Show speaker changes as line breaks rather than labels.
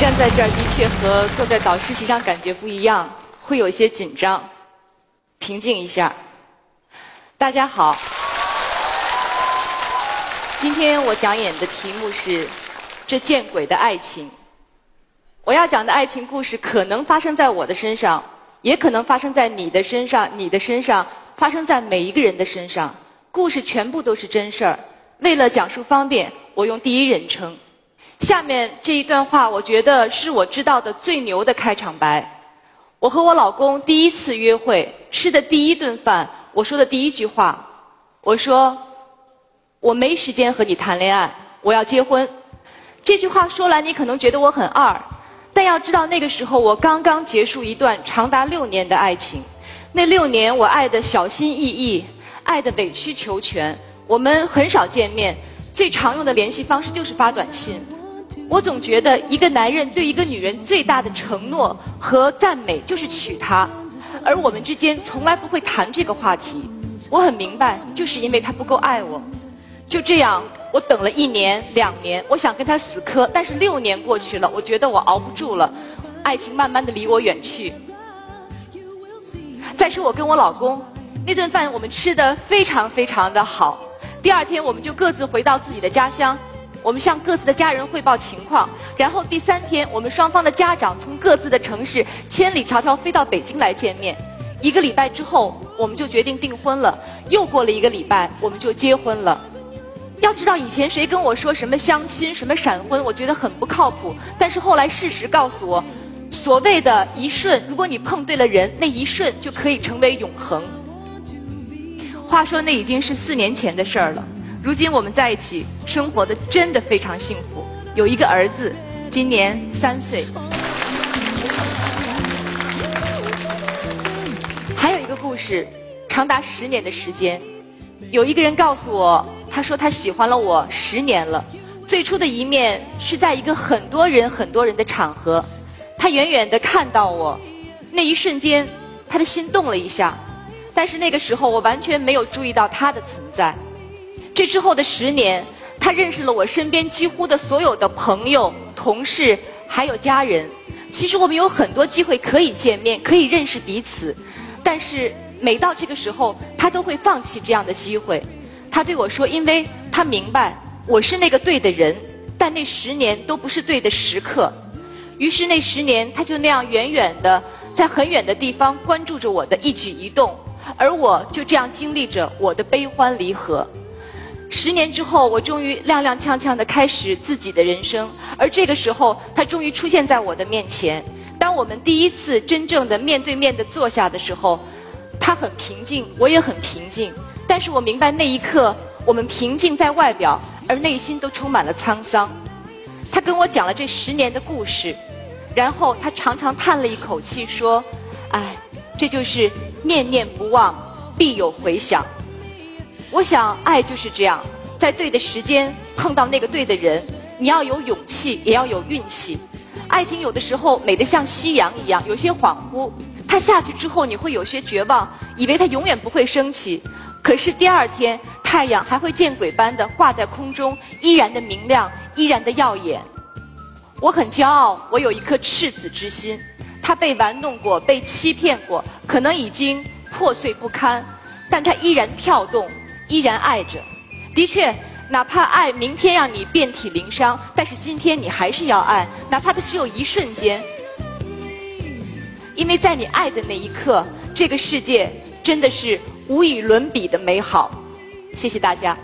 站在这儿的确和坐在导师席上感觉不一样，会有些紧张。平静一下。大家好，今天我讲演的题目是《这见鬼的爱情》。我要讲的爱情故事可能发生在我的身上，也可能发生在你的身上、你的身上，发生在每一个人的身上。故事全部都是真事儿。为了讲述方便，我用第一人称。下面这一段话，我觉得是我知道的最牛的开场白。我和我老公第一次约会，吃的第一顿饭，我说的第一句话，我说：“我没时间和你谈恋爱，我要结婚。”这句话说来，你可能觉得我很二，但要知道那个时候我刚刚结束一段长达六年的爱情。那六年，我爱的小心翼翼，爱的委曲求全。我们很少见面，最常用的联系方式就是发短信。我总觉得，一个男人对一个女人最大的承诺和赞美就是娶她，而我们之间从来不会谈这个话题。我很明白，就是因为他不够爱我。就这样，我等了一年、两年，我想跟他死磕，但是六年过去了，我觉得我熬不住了，爱情慢慢的离我远去。再说我跟我老公，那顿饭我们吃的非常非常的好，第二天我们就各自回到自己的家乡。我们向各自的家人汇报情况，然后第三天，我们双方的家长从各自的城市千里迢迢飞到北京来见面。一个礼拜之后，我们就决定订婚了。又过了一个礼拜，我们就结婚了。要知道，以前谁跟我说什么相亲、什么闪婚，我觉得很不靠谱。但是后来事实告诉我，所谓的一瞬，如果你碰对了人，那一瞬就可以成为永恒。话说，那已经是四年前的事儿了。如今我们在一起生活的真的非常幸福，有一个儿子，今年三岁。还有一个故事，长达十年的时间，有一个人告诉我，他说他喜欢了我十年了。最初的一面是在一个很多人很多人的场合，他远远的看到我，那一瞬间他的心动了一下，但是那个时候我完全没有注意到他的存在。这之后的十年，他认识了我身边几乎的所有的朋友、同事，还有家人。其实我们有很多机会可以见面，可以认识彼此，但是每到这个时候，他都会放弃这样的机会。他对我说：“因为他明白我是那个对的人，但那十年都不是对的时刻。”于是那十年，他就那样远远的在很远的地方关注着我的一举一动，而我就这样经历着我的悲欢离合。十年之后，我终于踉踉跄跄的开始自己的人生，而这个时候，他终于出现在我的面前。当我们第一次真正的面对面的坐下的时候，他很平静，我也很平静。但是我明白那一刻，我们平静在外表，而内心都充满了沧桑。他跟我讲了这十年的故事，然后他长长叹了一口气，说：“哎，这就是念念不忘，必有回响。”我想，爱就是这样，在对的时间碰到那个对的人，你要有勇气，也要有运气。爱情有的时候美得像夕阳一样，有些恍惚。它下去之后，你会有些绝望，以为它永远不会升起。可是第二天，太阳还会见鬼般的挂在空中，依然的明亮，依然的耀眼。我很骄傲，我有一颗赤子之心。它被玩弄过，被欺骗过，可能已经破碎不堪，但它依然跳动。依然爱着，的确，哪怕爱明天让你遍体鳞伤，但是今天你还是要爱，哪怕它只有一瞬间，因为在你爱的那一刻，这个世界真的是无与伦比的美好。谢谢大家。